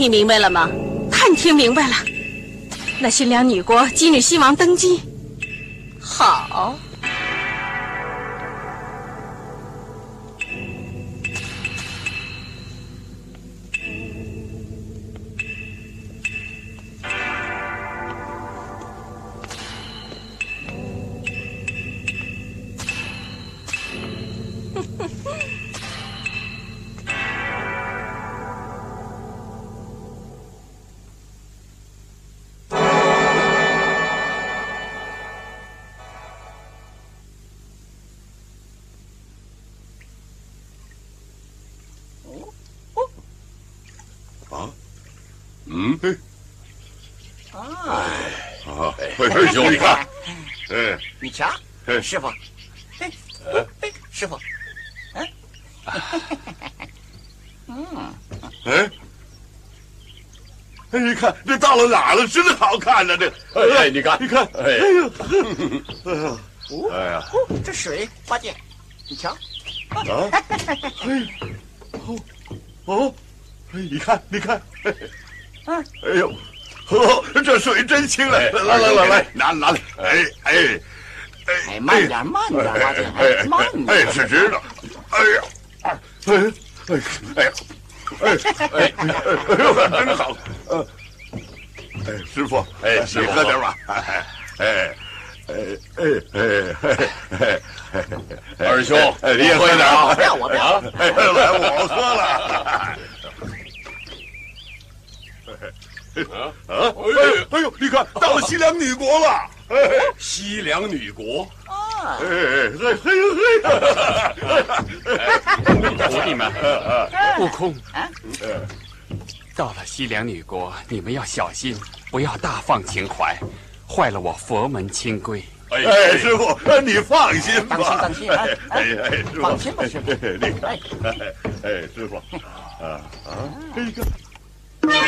听明白了吗？探听明白了，那新娘女国今日新王登基，嗯，嘿，啊，哎兄，你看，哎，你瞧，哎师傅，哎，哎，师傅，哎，哎，你看这到了哪了？真好看呢，这，哎你看你看，哎呦，哎呀，哎呀，哦，这水八戒，你瞧，啊，哎，哦，哦，哎，你看，你看，哎呦，哦，这水真清了，哎来来来来，拿拿来，哎。哎哎，慢点，慢点，八戒，哎哎，慢哎，是知道，哎呀，哎哎哎哎呀，哎哎哎呦，真好，呃，哎，师傅，哎师傅你喝点吧，哎哎。哎哎哎哎哎，二兄哎，你也喝点啊，不要我不要啊哎，来，我喝了。啊！哎呦，哎呦，你看到了西凉女国了！哎西凉女国，啊，哎哎哎嘿嘿徒弟们，悟空啊，到了西凉女国，你们要小心，不要大放情怀，坏了我佛门清规。嘿！哎，师傅，你放心吧，当心当心啊哎哎，师傅，放心吧师傅你看，哎哎，师傅，啊啊，哎你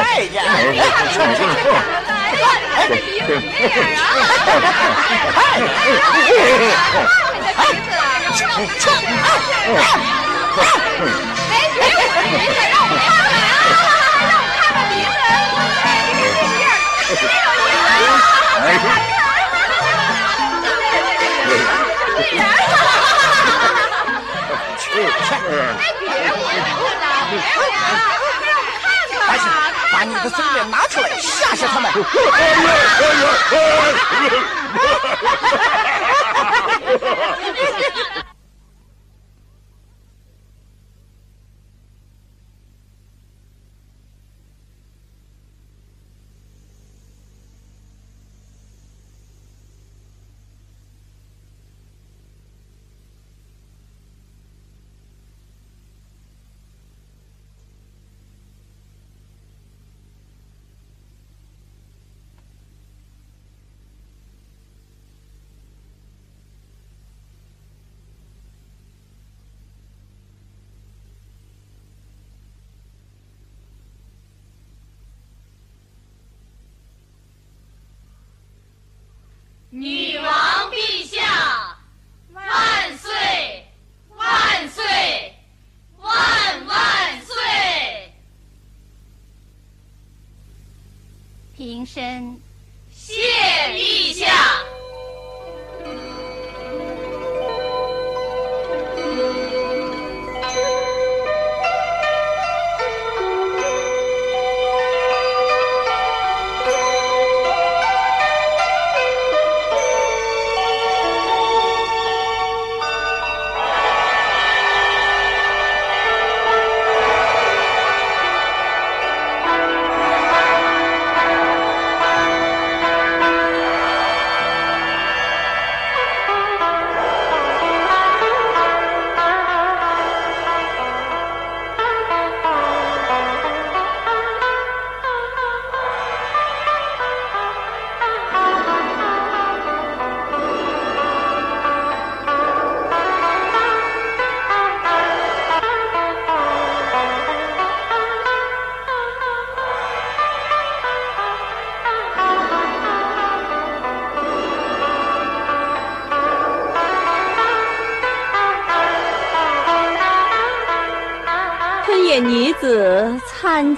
八戒，把你的嘴脸拿出来，吓吓他们。女王陛下，万岁！万岁！万万岁！平身。谢陛下。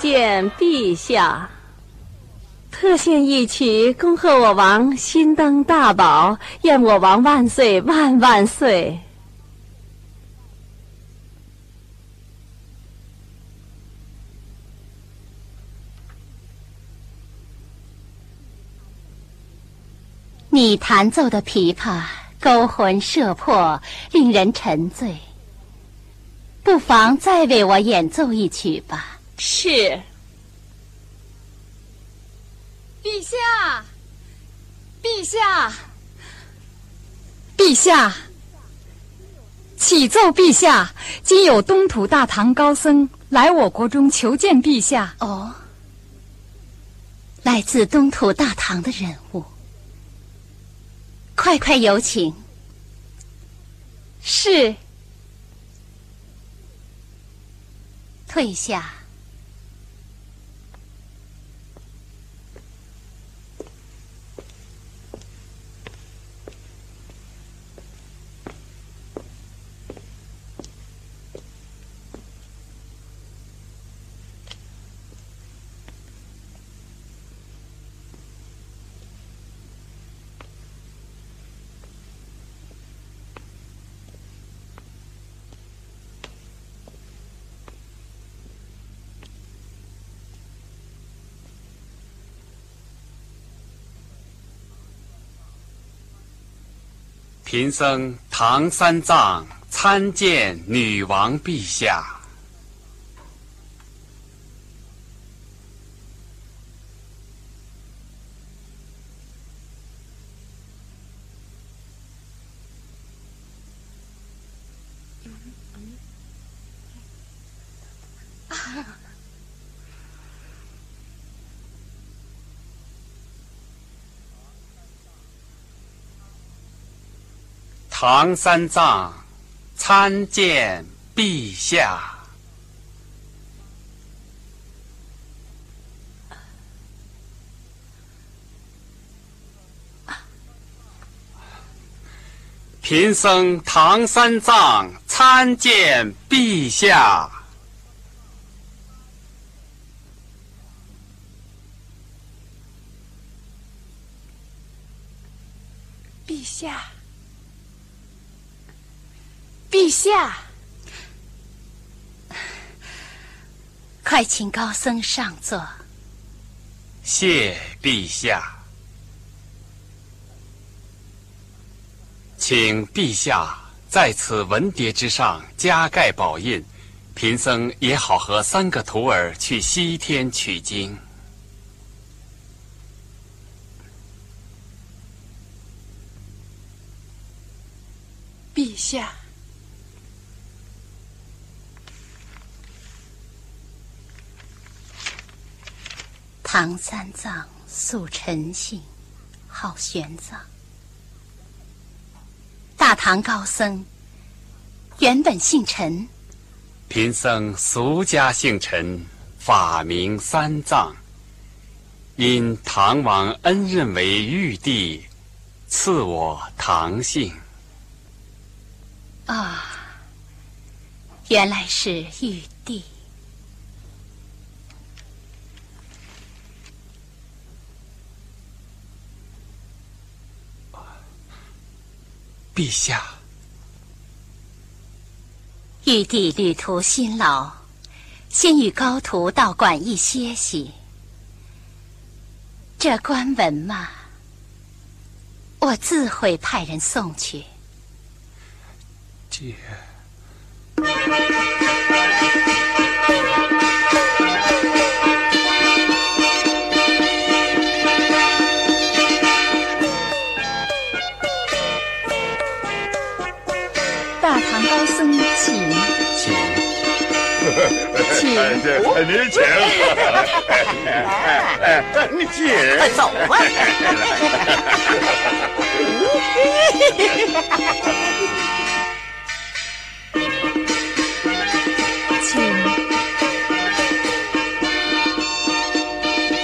见陛下，特献一曲，恭贺我王新登大宝，愿我王万岁万万岁！你弹奏的琵琶勾魂摄魄，令人沉醉。不妨再为我演奏一曲吧。是。陛下，陛下，陛下，启奏陛下！今有东土大唐高僧来我国中求见陛下。哦，来自东土大唐的人物，快快有请。是。退下。贫僧唐三藏参见女王陛下。唐三藏参见陛下。贫僧唐三藏参见陛下。陛下。陛下，快请高僧上座。谢陛下，请陛下在此文牒之上加盖宝印，贫僧也好和三个徒儿去西天取经。陛下，唐三藏，素陈姓，号玄奘。大唐高僧原本姓陈，贫僧俗家姓陈，法名三藏。因唐王恩任为玉帝，赐我唐姓。啊，原来是玉帝。陛下，玉帝旅途辛劳，先与高徒到馆驿歇息。这官文嘛，我自会派人送去。这。请，您请，你请，快走吧。请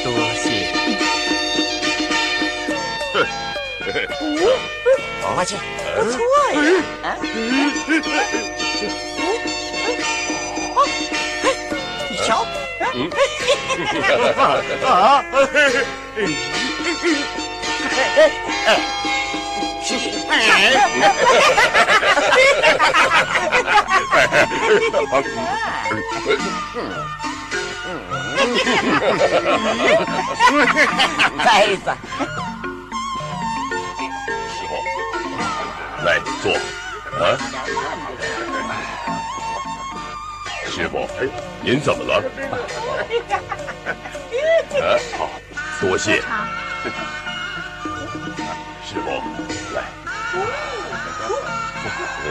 多谢。花姐，不错呀。啊，啊，是呆子，师傅，来坐。啊，师傅，您怎么了？啊，好，多谢。师傅，来。嗯，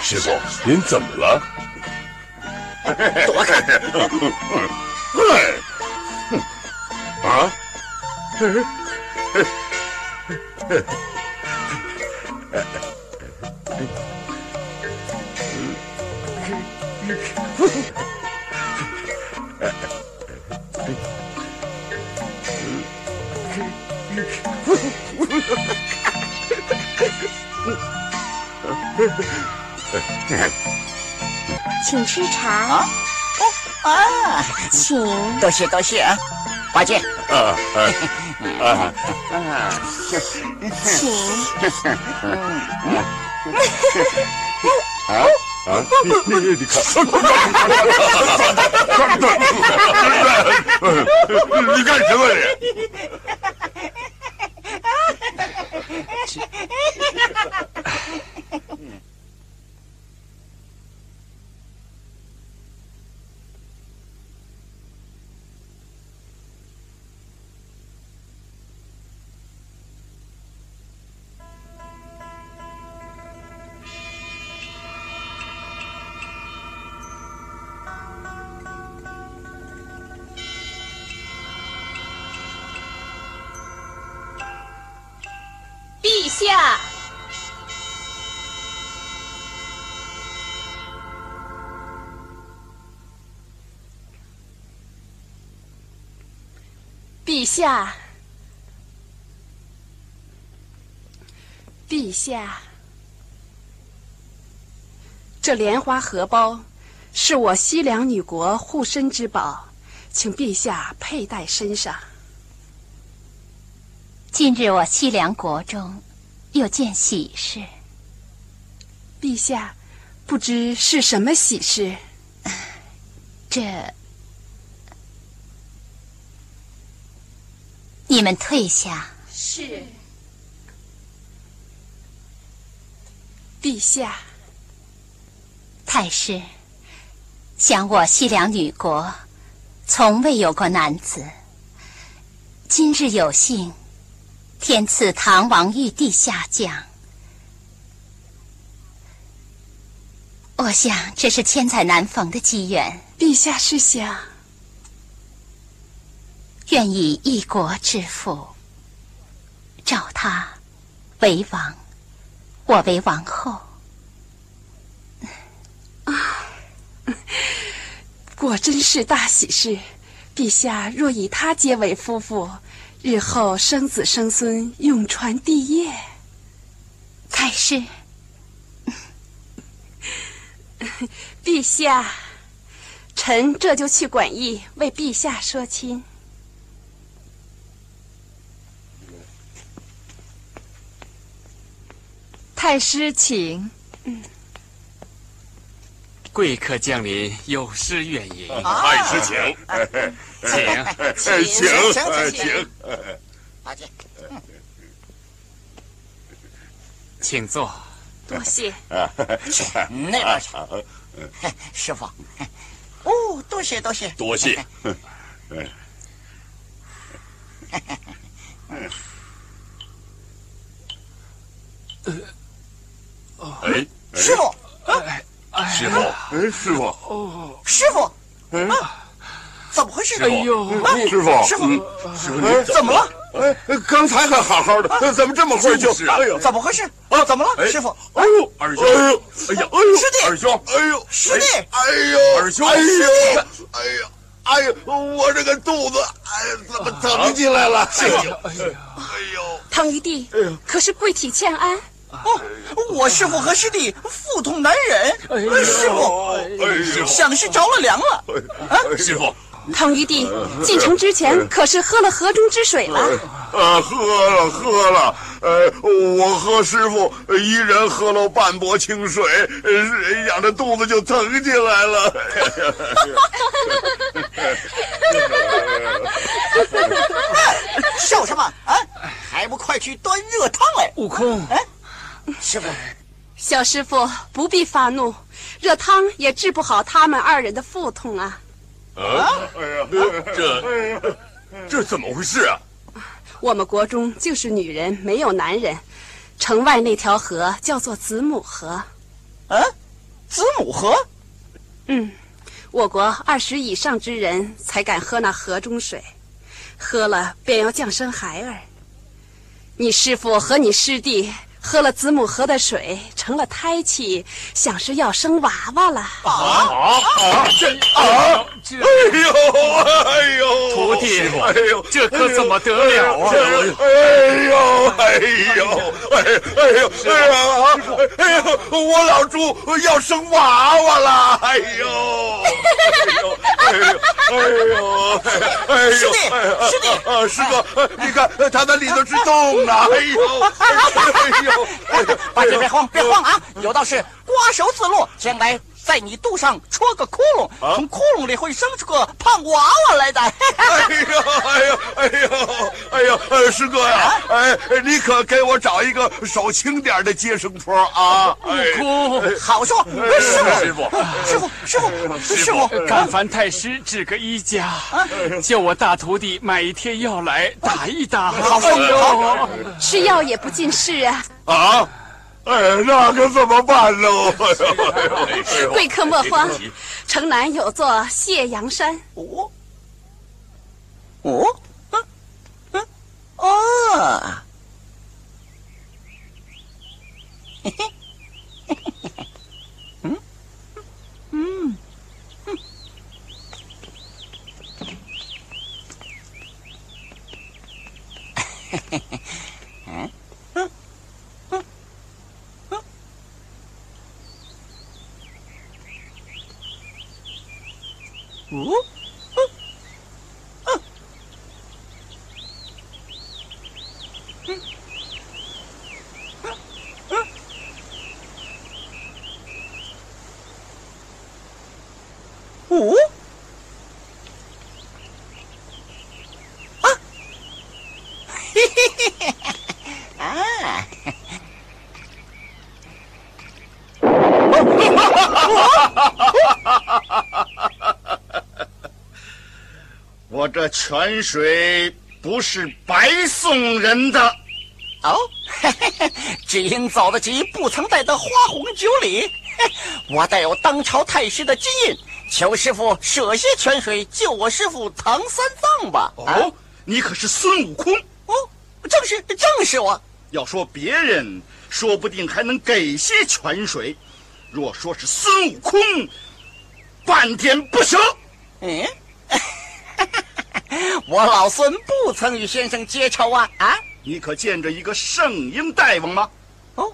师傅，您怎么了？躲开！啊，请吃茶，啊，哦啊，请。多谢多谢啊，八戒，啊啊啊！啊，请啊，你你你看，你干什么你？下，陛下，这莲花荷包是我西凉女国护身之宝，请陛下佩戴身上。今日我西凉国中有件喜事，陛下，不知是什么喜事？这，你们退下。是。陛下，太师，想我西凉女国，从未有过男子。今日有幸，天赐唐王玉帝下降，我想这是千载难逢的机缘。陛下是想，愿以一国之父，召他为王。我为王后啊，果真是大喜事！陛下若以他结为夫妇，日后生子生孙，永传帝业。才是，陛下，臣这就去馆驿为陛下说亲。太师，请。嗯，贵客降临，有失远迎。太师，请，请，请，请，请。请坐。多谢。去那边去。师傅。哦，多谢，多谢，多谢。呃。哎，师傅，哎师傅，哎，师傅，哦，师傅，啊，怎么回事？哎呦，师傅，师傅，师傅，怎么了？哎，刚才还好好的，怎么这么会就？哎呦，怎么回事？啊，怎么了？师傅，哎呦，二兄，哎呦，哎呀，哎呦，师弟，二兄，哎呦，师弟，哎呦，二兄，哎呦，哎呀，哎呦，我这个肚子，哎，怎么疼起来了？哎呦，哎呦，哎呦，唐玉帝，可是贵体欠安。哦，我师傅和师弟腹痛难忍，师傅想是着了凉了。啊，师傅，唐玉帝进城之前可是喝了河中之水了？呃，喝了喝了，呃，我和师傅一人喝了半钵清水，养着肚子就疼起来了。笑什么啊？还不快去端热汤来！悟空，哎。师傅，小师傅不必发怒，热汤也治不好他们二人的腹痛啊！啊！哎呀，这这怎么回事啊？我们国中就是女人没有男人，城外那条河叫做子母河。啊，子母河？嗯，我国二十以上之人才敢喝那河中水，喝了便要降生孩儿。你师傅和你师弟。喝了子母河的水，成了胎气，想是要生娃娃了。啊啊！这啊！哎呦哎呦！徒弟，哎呦，这可怎么得了啊？哎呦哎呦哎呦哎呦哎呀！哎呦，我老朱要生娃娃了！哎呦哎呦哎呦哎呦！师弟师弟，师哥，你看他那里头是洞呢！哎呦哎呦！八戒别慌，别慌啊！有道是瓜熟自落，先来在你肚上戳个窟窿，从窟窿里会生出个胖娃娃来的。哎呦哎呦哎呦哎呦！师哥呀，哎，你可给我找一个手轻点的接生婆啊！悟空，好说。师傅，师傅，师傅，师傅，干烦太师治个医家，叫我大徒弟买一贴药来打一打。好说。吃药也不近事啊。啊，哎，那可怎么办呢？贵客莫慌，城南有座谢阳山。哦，哦，嗯，嗯，哦，嘿嘿，嘿嘿嘿嘿，嗯，嗯，嘿嘿嘿。 어? 어? 어? 어? 这泉水不是白送人的。哦，只因走得急，不曾带得花红酒礼。我带有当朝太师的金印，求师傅舍些泉水救我师傅唐三藏吧。哦，你可是孙悟空？哦，正是，正是我。要说别人，说不定还能给些泉水；若说是孙悟空，半点不行。嗯，我老孙不曾与先生结仇啊！啊，你可见着一个圣婴大王吗？哦，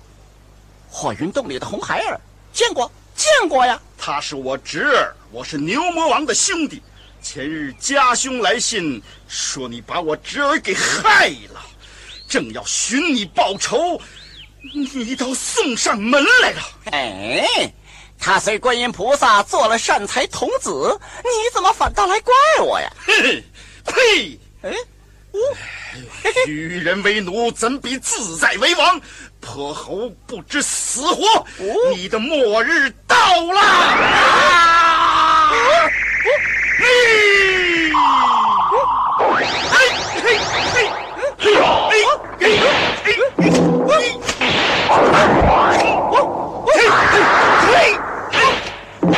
火云洞里的红孩儿，见过，见过呀。他是我侄儿，我是牛魔王的兄弟。前日家兄来信，说你把我侄儿给害了。正要寻你报仇，你倒送上门来了。哎，他随观音菩萨做了善财童子，你怎么反倒来怪我呀？嘿，呸！哎，我与人为奴，怎比自在为王？泼猴不知死活，你的末日到了！啊！嘿！嘿！嘿！嘿！嘿！呦！嘿，嘿，嘿，嘿，我，嘿，嘿，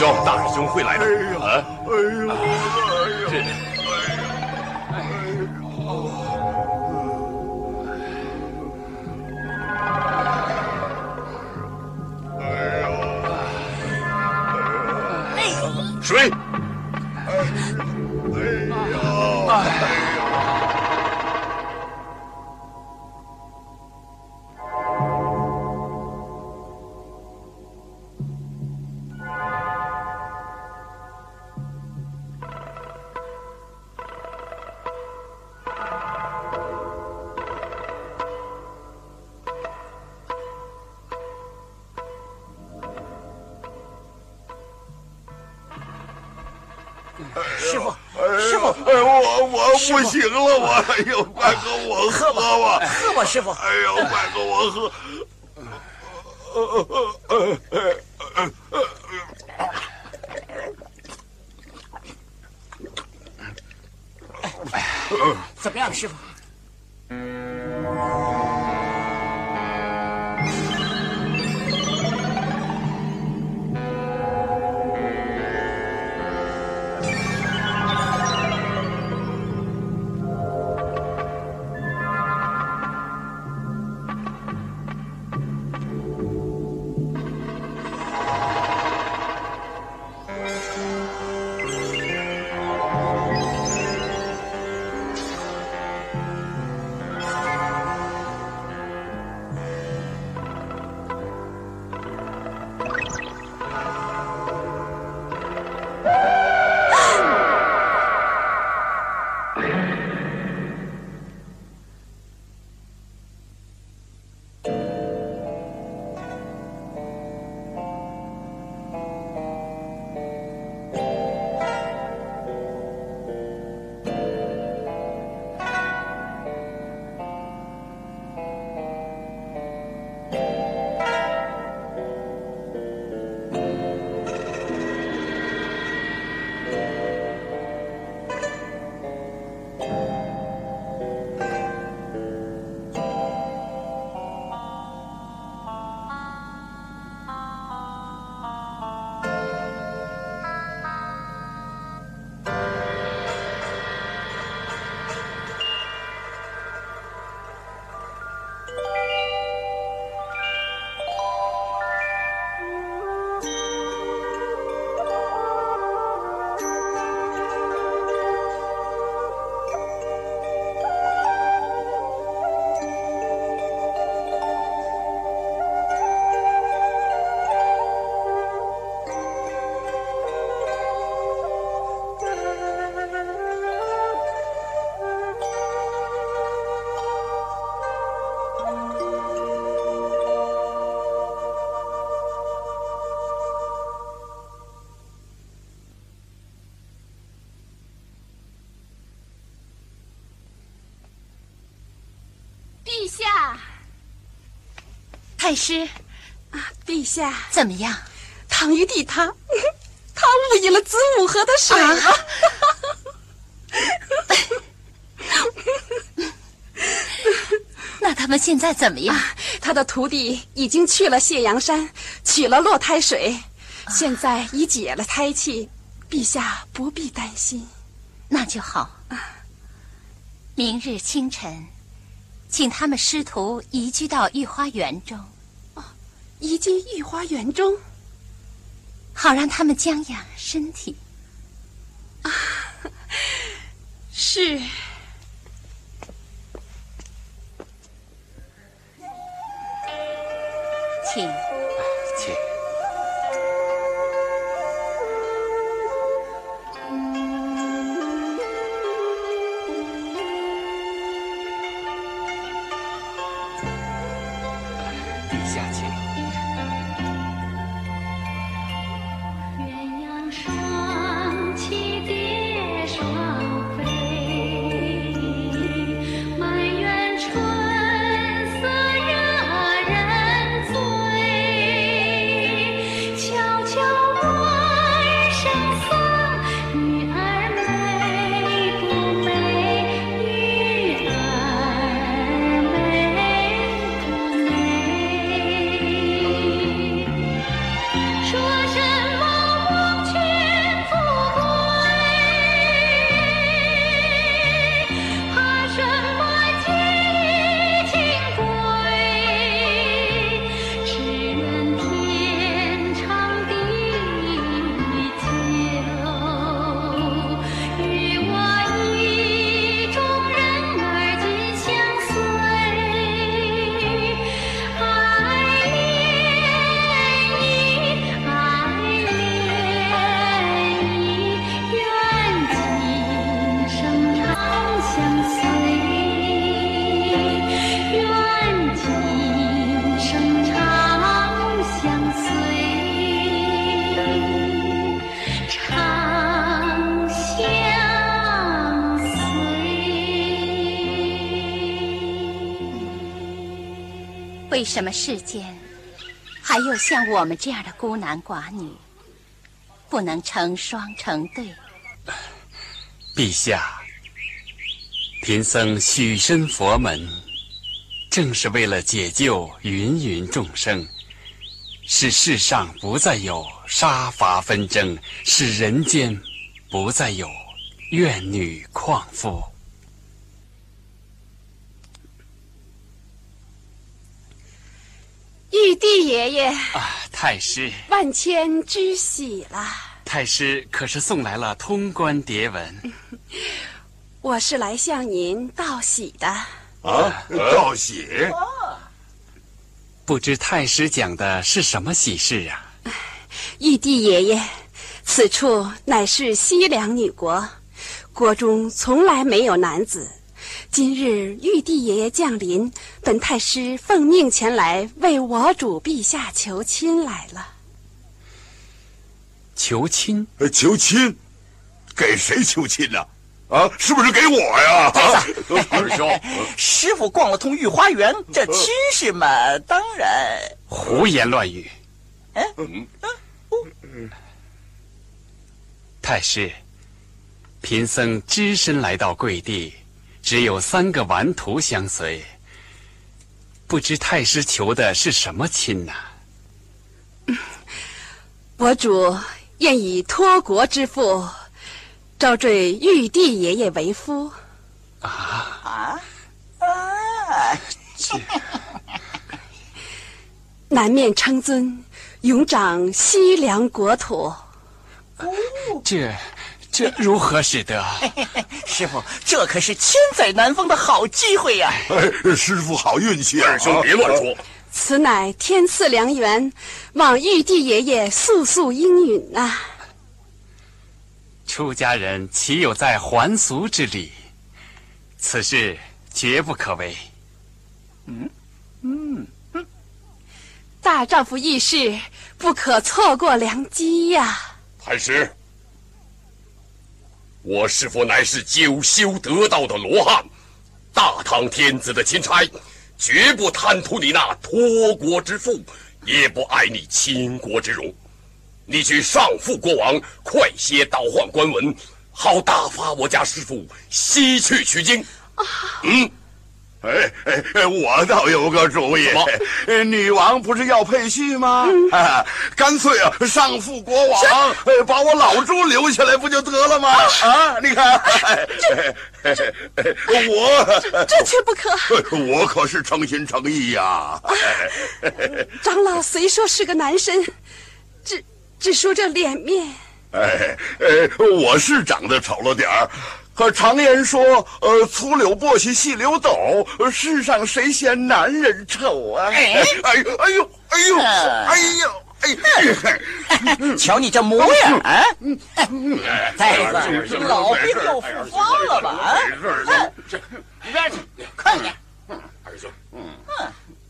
兄、大师兄会来的。太师，啊，陛下怎么样？唐玉帝他他误饮了子母河的水了。啊、那他们现在怎么样？啊、他的徒弟已经去了谢阳山，取了落胎水，现在已解了胎气，陛下不必担心。那就好。明日清晨。请他们师徒移居到御花园中，哦，移进御花园中，好让他们将养身体。啊，是，请，请。什么世间还有像我们这样的孤男寡女，不能成双成对？陛下，贫僧许身佛门，正是为了解救芸芸众生，使世上不再有杀伐纷争，使人间不再有怨女旷妇。玉帝爷爷啊，太师，万千之喜了。太师可是送来了通关牒文？我是来向您道喜的。啊，道喜？不知太师讲的是什么喜事啊？玉帝爷爷，此处乃是西凉女国，国中从来没有男子。今日玉帝爷爷降临，本太师奉命前来为我主陛下求亲来了。求亲？求亲？给谁求亲呢？啊，是不是给我呀？二兄，师傅逛了通御花园，这亲事嘛，当然胡言乱语。嗯嗯，太师，贫僧只身来到贵地，只有三个顽徒相随，不知太师求的是什么亲呢？我主愿以托国之父。招赘玉帝爷爷为夫，啊啊啊！南面称尊，永掌西凉国土。这这如何使得？师傅，这可是千载难逢的好机会呀！哎，师傅好运气，二兄别乱说。此乃天赐良缘，望玉帝爷爷速速应允呐！出家人岂有在还俗之理？此事绝不可为。嗯嗯嗯，大丈夫义士不可错过良机呀！太师，我师父乃是九修得道的罗汉，大唐天子的钦差，绝不贪图你那托国之富，也不爱你倾国之荣。你去上复国王，快些倒换官文，好打发我家师傅西去取经。啊，嗯，哎哎哎，我倒有个主意。女王不是要配婿吗？啊，干脆啊，上父国王，把我老朱留下来不就得了吗？啊，你看，这这我这却不可。我可是诚心诚意呀。长老虽说是个男神，只。只说这脸面，哎哎，我是长得丑了点儿，可常言说，呃，粗柳簸箕细柳斗，世上谁嫌男人丑啊？哎呦哎呦哎呦哎呦哎呦哎！瞧你这模样啊！再子，老病又复发了吧？啊！一边去，快点！二兄，嗯，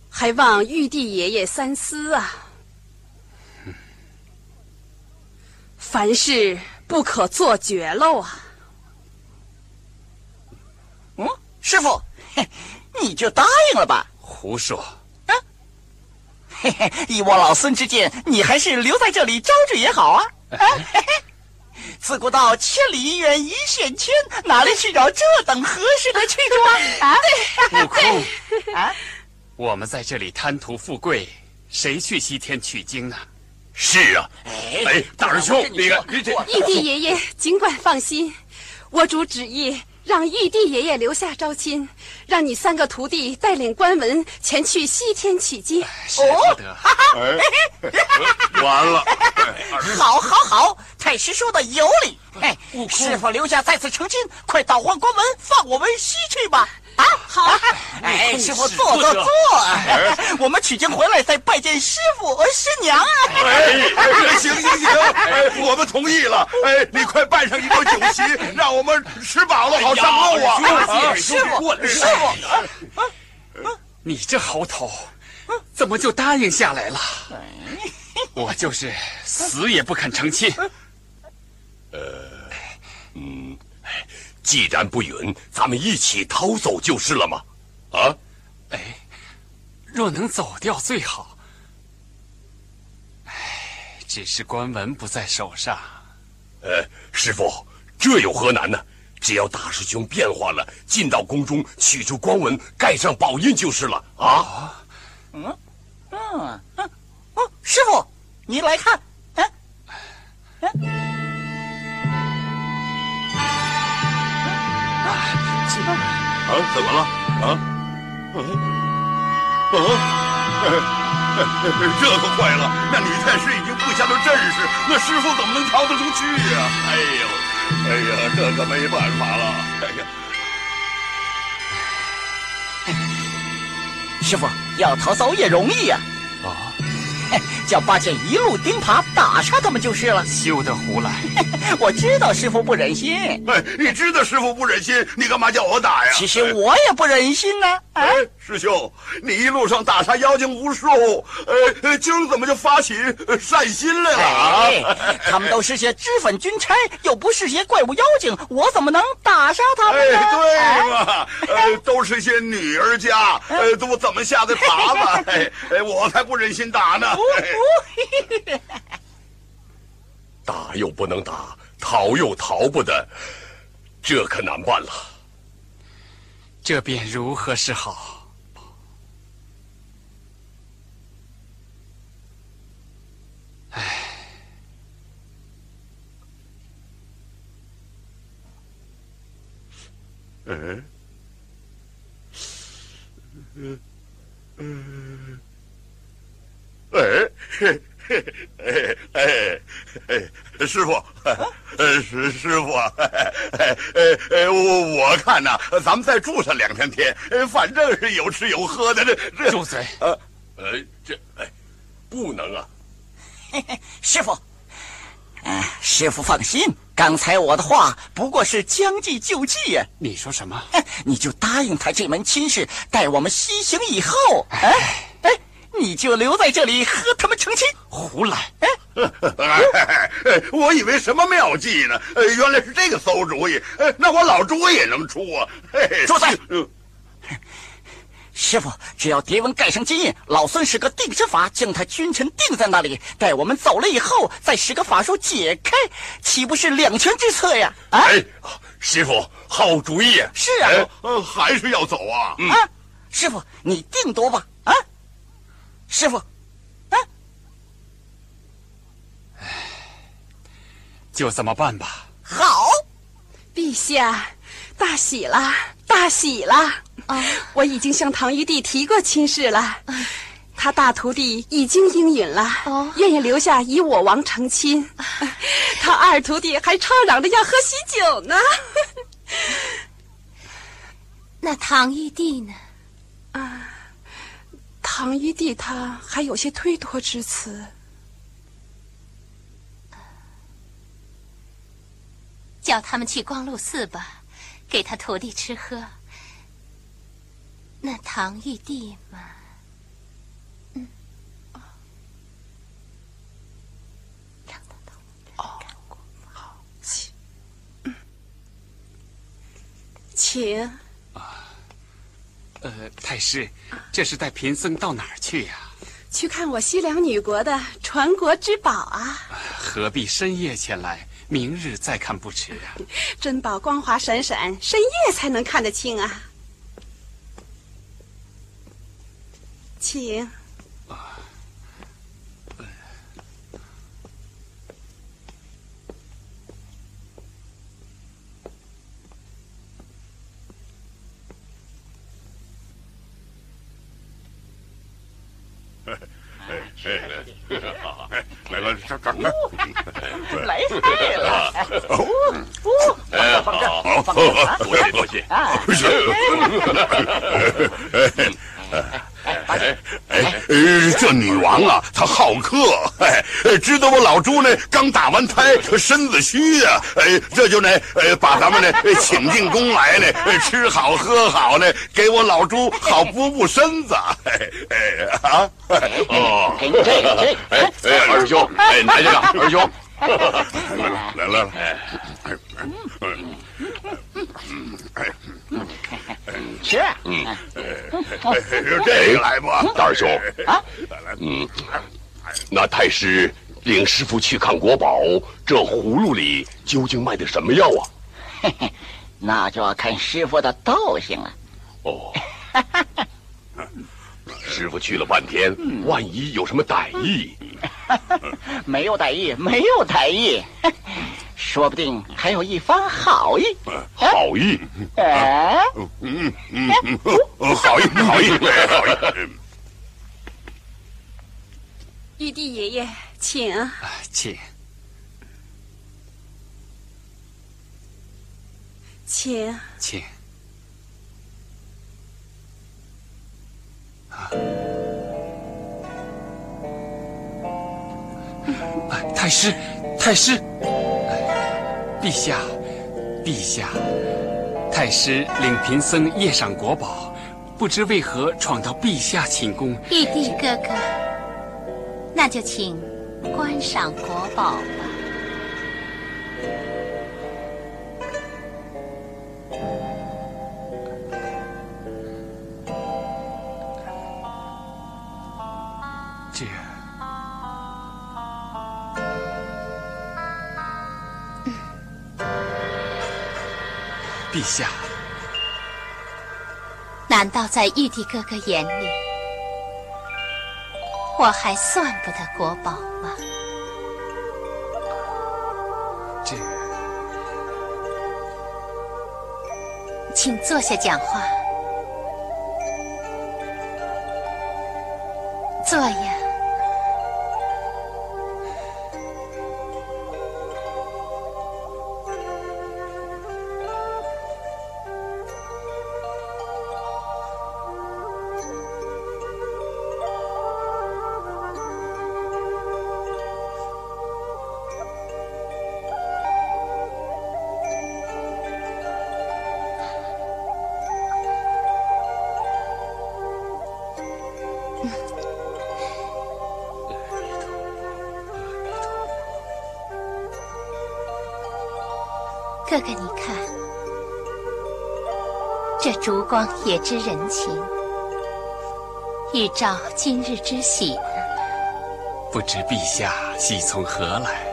还望玉帝爷爷三思啊！凡事不可做绝喽啊！嗯，师傅，你就答应了吧？胡说！啊，嘿嘿，以我老孙之见，你还是留在这里招赘也好啊！啊，嘿嘿，自古道千里姻缘一线牵，哪里去找这等合适的去处啊？啊悟空，啊，我们在这里贪图富贵，谁去西天取经呢？是啊，哎，大师兄，那个玉帝爷爷尽管放心，我主旨意让玉帝爷爷留下招亲，让你三个徒弟带领官文前去西天取经。舍不得，哎，完了，好，好，好，太师说的有理。哎，师傅留下在此成亲，快倒换官文，放我们西去吧。啊，好！哎，师傅坐坐坐，我们取经回来再拜见师傅和师娘啊！哎，行行行，哎，我们同意了。哎，你快办上一桌酒席，让我们吃饱了好上路啊！师傅，师傅，你这猴头，怎么就答应下来了？我就是死也不肯成亲。呃，嗯。既然不允，咱们一起逃走就是了嘛！啊，哎，若能走掉最好。哎，只是官文不在手上。呃，师傅，这有何难呢？只要大师兄变化了，进到宫中取出官文，盖上宝印就是了。啊，嗯，嗯，嗯，哦，师傅，您来看，嗯，嗯。啊，啊怎么了？啊，啊，啊！这可坏了！那女太师已经布下了阵势，那师傅怎么能逃得出去呀？哎呦，哎呀，这可没办法了！哎呀，师傅要逃走也容易呀！叫八戒一路钉耙打杀他们就是了。休得胡来！我知道师傅不忍心。哎，你知道师傅不忍心，你干嘛叫我打呀？其实我也不忍心呢。哎，师兄，你一路上打杀妖精无数，呃，今儿怎么就发起善心来了啊？他们都是些脂粉军差，又不是些怪物妖精，我怎么能打杀他们呢？哎，对嘛，呃，都是些女儿家，呃，都怎么下的耙子？哎，我才不忍心打呢。打又不能打，逃又逃不得，这可难办了。这便如何是好？嗯，嗯，嗯，哎。哎哎哎，师傅，呃师师傅，哎哎哎，我我看呐，咱们再住上两三天，反正是有吃有喝的。这这住嘴！呃呃，这哎，不能啊！师傅，嗯，师傅放心，刚才我的话不过是将计就计呀。你说什么？你就答应他这门亲事，待我们西行以后，哎哎。你就留在这里和他们成亲？胡来！哎，我以为什么妙计呢？原来是这个馊主意。那我老朱也能出啊！住嘴！师傅，只要蝶纹盖上金印，老孙使个定身法将他君臣定在那里。待我们走了以后，再使个法术解开，岂不是两全之策呀？哎，师傅，好主意！是啊，还是要走啊？啊，师傅，你定夺吧。啊。师傅，啊，唉，就这么办吧。好，陛下，大喜了，大喜了！啊，我已经向唐玉帝提过亲事了，他大徒弟已经应允了，哦，愿意留下与我王成亲。他二徒弟还吵嚷着要喝喜酒呢。那唐玉帝呢？啊。唐玉帝他还有些推脱之词，叫他们去光禄寺吧，给他徒弟吃喝。那唐玉帝嘛，嗯，让他同哦，好，请，嗯，请。呃，太师，这是带贫僧到哪儿去呀？去看我西凉女国的传国之宝啊！何必深夜前来？明日再看不迟啊！珍宝光华闪闪，深夜才能看得清啊！请。来了，这这来菜了！哦，哎，好，好，多谢多谢。哎哎哎，这女王啊，她好客，哎，知道我老朱呢刚打完胎，身子虚呀，哎，这就呢，呃，把咱们呢请进宫来呢，吃好喝好呢，给我老朱好补补身子，哎哎啊，哦，给你这个，哎哎，二师兄，哎，来这个，二师兄，来来来，哎，嗯嗯，哎。吃，嗯，这个来吧？大师兄。啊，嗯，那太师领师傅去看国宝，这葫芦里究竟卖的什么药啊？嘿嘿，那就要看师傅的道行了。哦，师傅去了半天，万一有什么歹意？没有歹意，没有歹意。说不定还有一番好意，好意，哎，嗯嗯嗯，好意好意好意。玉帝爷爷，请，请，请，请。太师，太师，陛下，陛下，太师领贫僧夜赏国宝，不知为何闯到陛下寝宫。玉帝哥哥，那就请观赏国宝。陛下，难道在玉帝哥哥眼里，我还算不得国宝吗？这，请坐下讲话。坐呀。这烛光也知人情，预兆今日之喜呢。不知陛下喜从何来？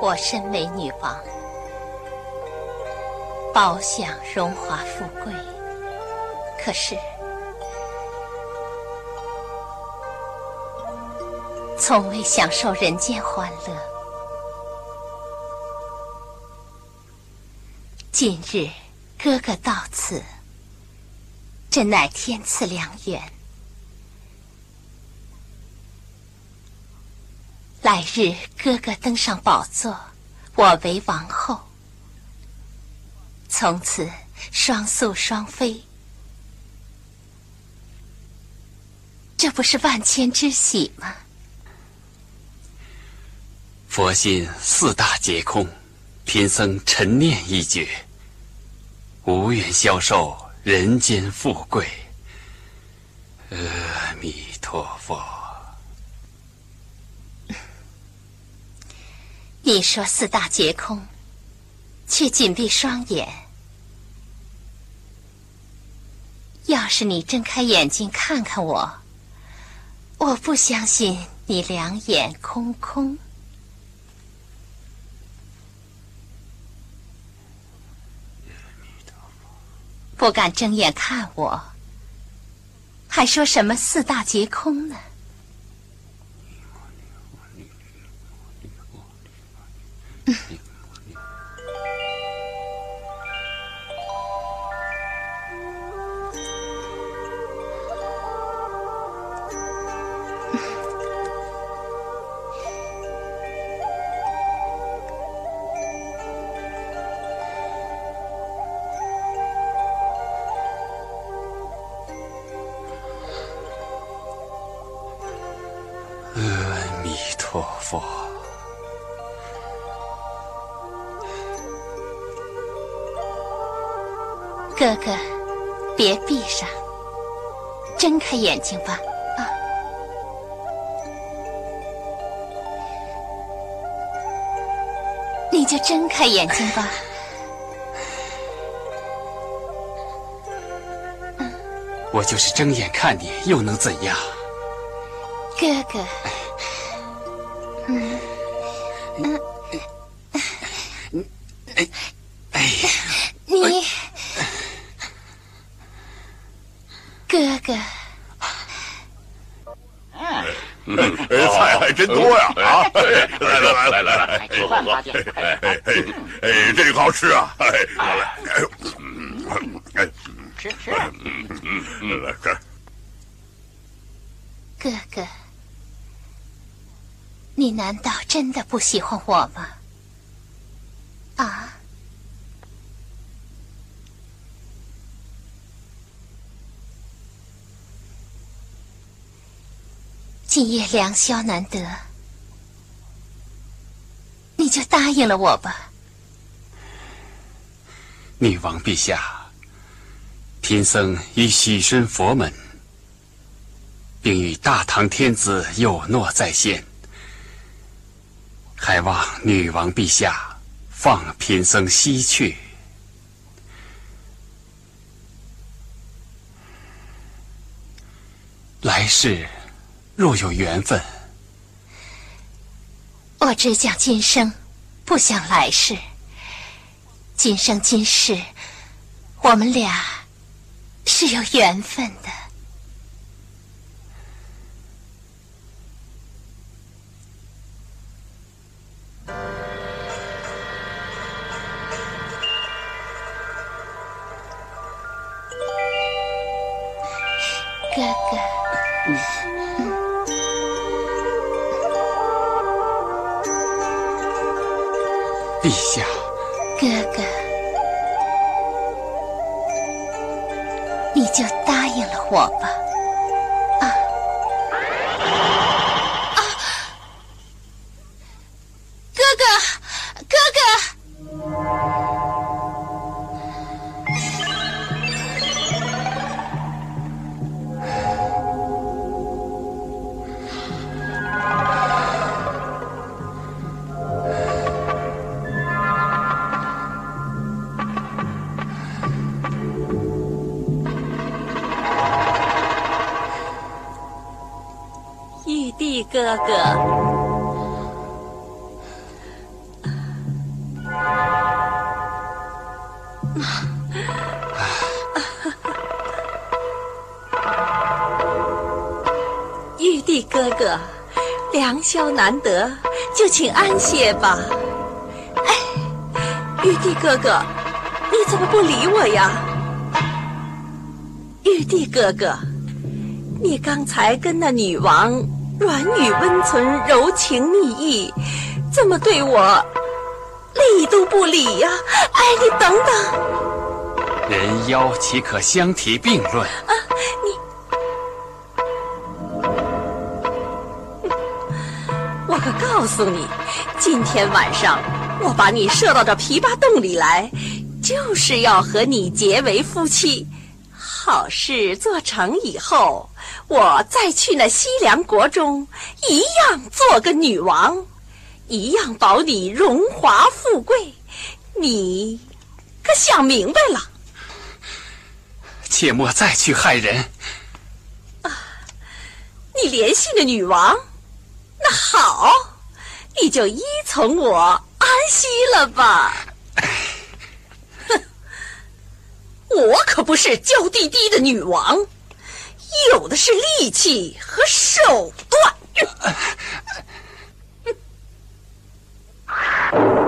我身为女王，饱享荣华富贵，可是从未享受人间欢乐。今日哥哥到此，真乃天赐良缘。来日哥哥登上宝座，我为王后，从此双宿双飞，这不是万千之喜吗？佛心四大皆空。贫僧陈念一绝，无缘消受人间富贵。阿弥陀佛。你说四大皆空，却紧闭双眼。要是你睁开眼睛看看我，我不相信你两眼空空。不敢睁眼看我，还说什么四大皆空呢？哥哥，别闭上，睁开眼睛吧，啊！你就睁开眼睛吧。我就是睁眼看你，又能怎样？哥哥，来来，喝喝喝！哎哎哎，这个好吃啊！哎，来，哎，吃吃，嗯嗯，来吃。哥哥，你难道真的不喜欢我吗？啊？今夜良宵难得，你就答应了我吧。女王陛下，贫僧已洗身佛门，并与大唐天子有诺在先，还望女王陛下放贫僧西去。来世若有缘分，我只讲今生，不想来世。今生今世，我们俩是有缘分的。难得，就请安歇吧。哎，玉帝哥哥，你怎么不理我呀？玉帝哥哥，你刚才跟那女王软语温存、柔情蜜意，怎么对我理都不理呀？哎，你等等，人妖岂可相提并论？啊，告诉你，今天晚上我把你射到这琵琶洞里来，就是要和你结为夫妻。好事做成以后，我再去那西凉国中，一样做个女王，一样保你荣华富贵。你可想明白了？切莫再去害人！啊你联系了女王，那好，你就依从我安息了吧。哼，我可不是娇滴滴的女王，有的是力气和手段。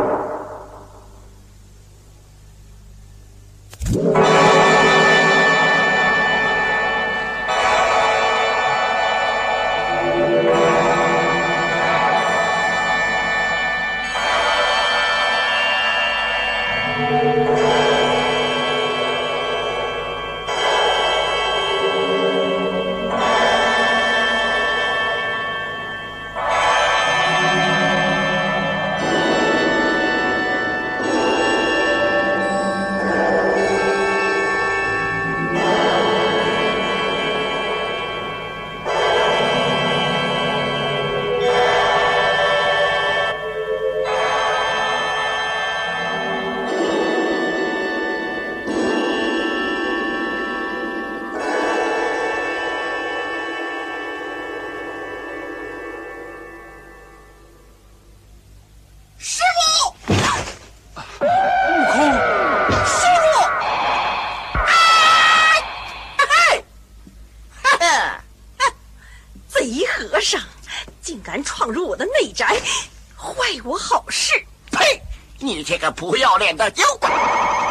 个不要脸的妖怪！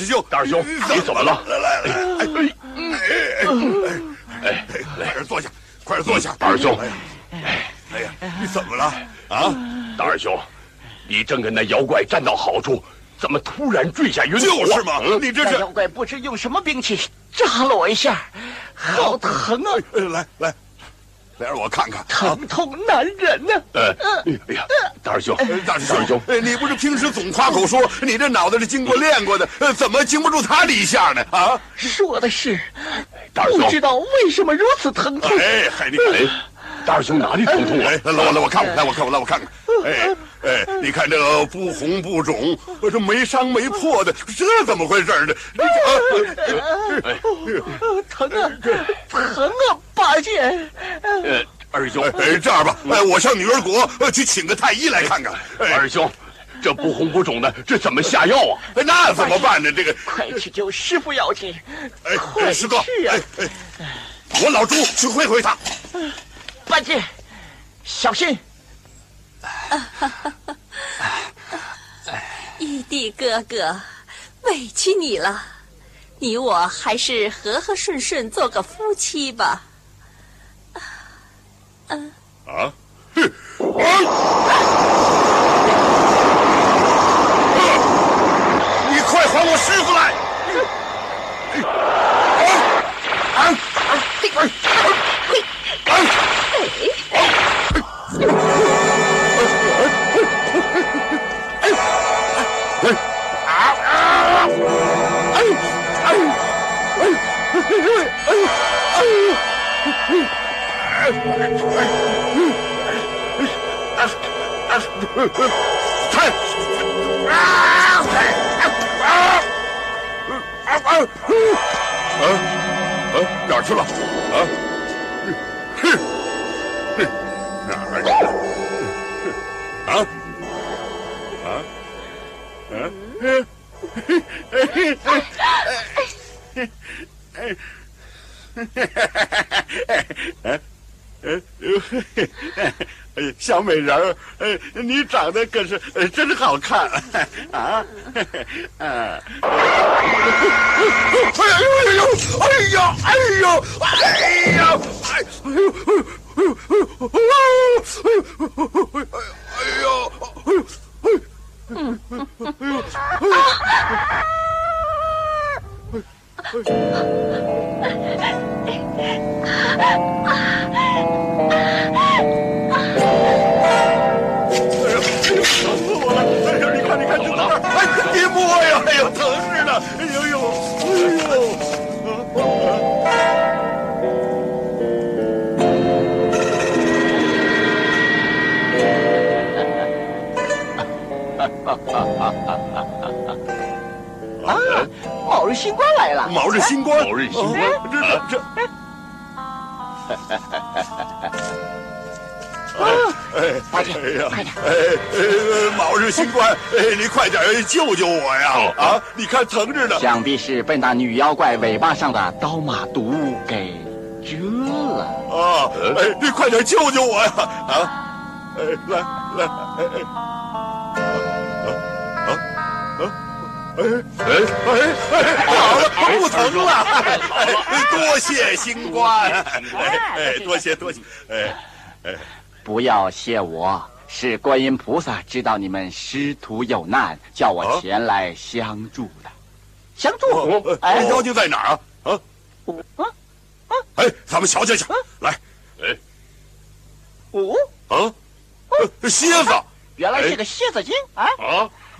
师兄，大师兄，你怎么了？来来来，哎哎哎，快点坐下，快点坐下，大师兄。哎呀，你怎么了？啊，大师兄，你正跟那妖怪站到好处，怎么突然坠下云头？就是嘛，你这是妖怪不知用什么兵器扎了我一下，好疼啊！来来。来让我看看，疼痛难忍呢。呃，哎呀，大师兄，大师兄，你不是平时总夸口说你这脑袋是经过练过的，怎么经不住他这一下呢？啊，说的是，大师兄，不知道为什么如此疼痛。哎，你看，大师兄哪里疼痛？哎，来我来我看看，来我看我来我看看。哎哎，你看这个不红不肿，这没伤没破的，这怎么回事呢？哎，疼啊，疼啊！八戒，呃，二兄，哎，这样吧，哎，我上女儿国去请个太医来看看。二兄，这不红不肿的，这怎么下药啊？那怎么办呢？这个，快去救师傅要紧。哎，快师哥，哎哎，我老朱去会会他。八戒，小心。玉帝哥哥，委屈你了，你我还是和和顺顺做个夫妻吧。嗯啊，哼！你 小美人儿，哎，你长得可是真好看 啊！哎呦哎呦哎呀哎呦哎呀这，这这。哎，八戒，快点！哎哎，卯日星官，哎，你快点救救我呀！啊，你看疼着呢。想必是被那女妖怪尾巴上的刀马毒给蛰了。啊，哎，你快点救救我呀！啊，哎，来来，哎哎，哎哎哎，好了，不疼了。好了，多谢星官，哎，多谢多谢，哎哎。不要谢我，是观音菩萨知道你们师徒有难，叫我前来相助的。相助？哎，妖精在哪儿啊？啊？啊？啊？哎，咱们瞧瞧去。来，哎，哦，啊，蝎子，原来是个蝎子精啊！啊！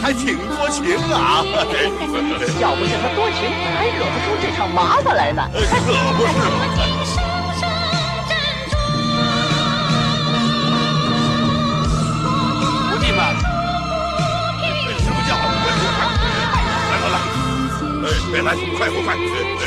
还挺多情啊。要不是他多情，还惹不出这场麻烦来呢。可不是嘛。徒弟们，什么叫来来来，哎，来，快快快，哎，